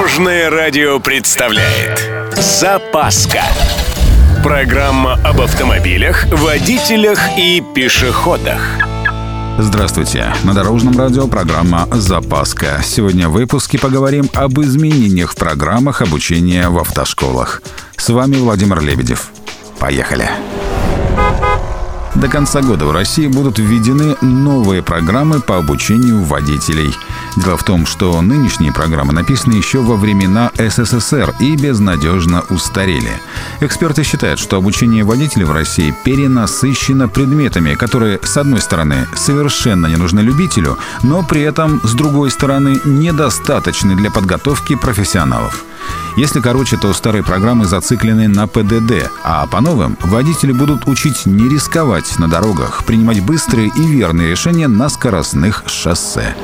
Дорожное радио представляет Запаска Программа об автомобилях, водителях и пешеходах Здравствуйте! На Дорожном радио программа «Запаска». Сегодня в выпуске поговорим об изменениях в программах обучения в автошколах. С вами Владимир Лебедев. Поехали! До конца года в России будут введены новые программы по обучению водителей. Дело в том, что нынешние программы написаны еще во времена СССР и безнадежно устарели. Эксперты считают, что обучение водителей в России перенасыщено предметами, которые, с одной стороны, совершенно не нужны любителю, но при этом, с другой стороны, недостаточны для подготовки профессионалов. Если короче, то старые программы зациклены на ПДД, а по новым водители будут учить не рисковать на дорогах, принимать быстрые и верные решения на скоростных шоссе.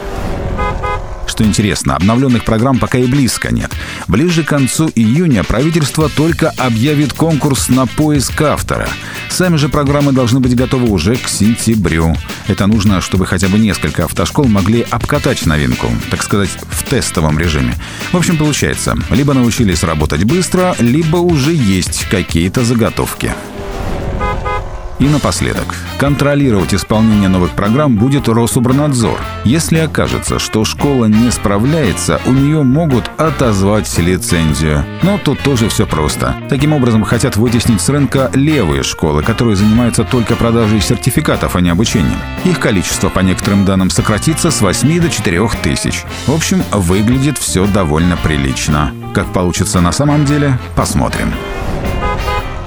Что интересно, обновленных программ пока и близко нет. Ближе к концу июня правительство только объявит конкурс на поиск автора. Сами же программы должны быть готовы уже к сентябрю. Это нужно, чтобы хотя бы несколько автошкол могли обкатать новинку, так сказать, в тестовом режиме. В общем, получается, либо научились работать быстро, либо уже есть какие-то заготовки. И напоследок, контролировать исполнение новых программ будет Рособорнадзор. Если окажется, что школа не справляется, у нее могут отозвать лицензию. Но тут тоже все просто. Таким образом, хотят вытеснить с рынка левые школы, которые занимаются только продажей сертификатов, а не обучением. Их количество, по некоторым данным, сократится с 8 до 4 тысяч. В общем, выглядит все довольно прилично. Как получится на самом деле, посмотрим.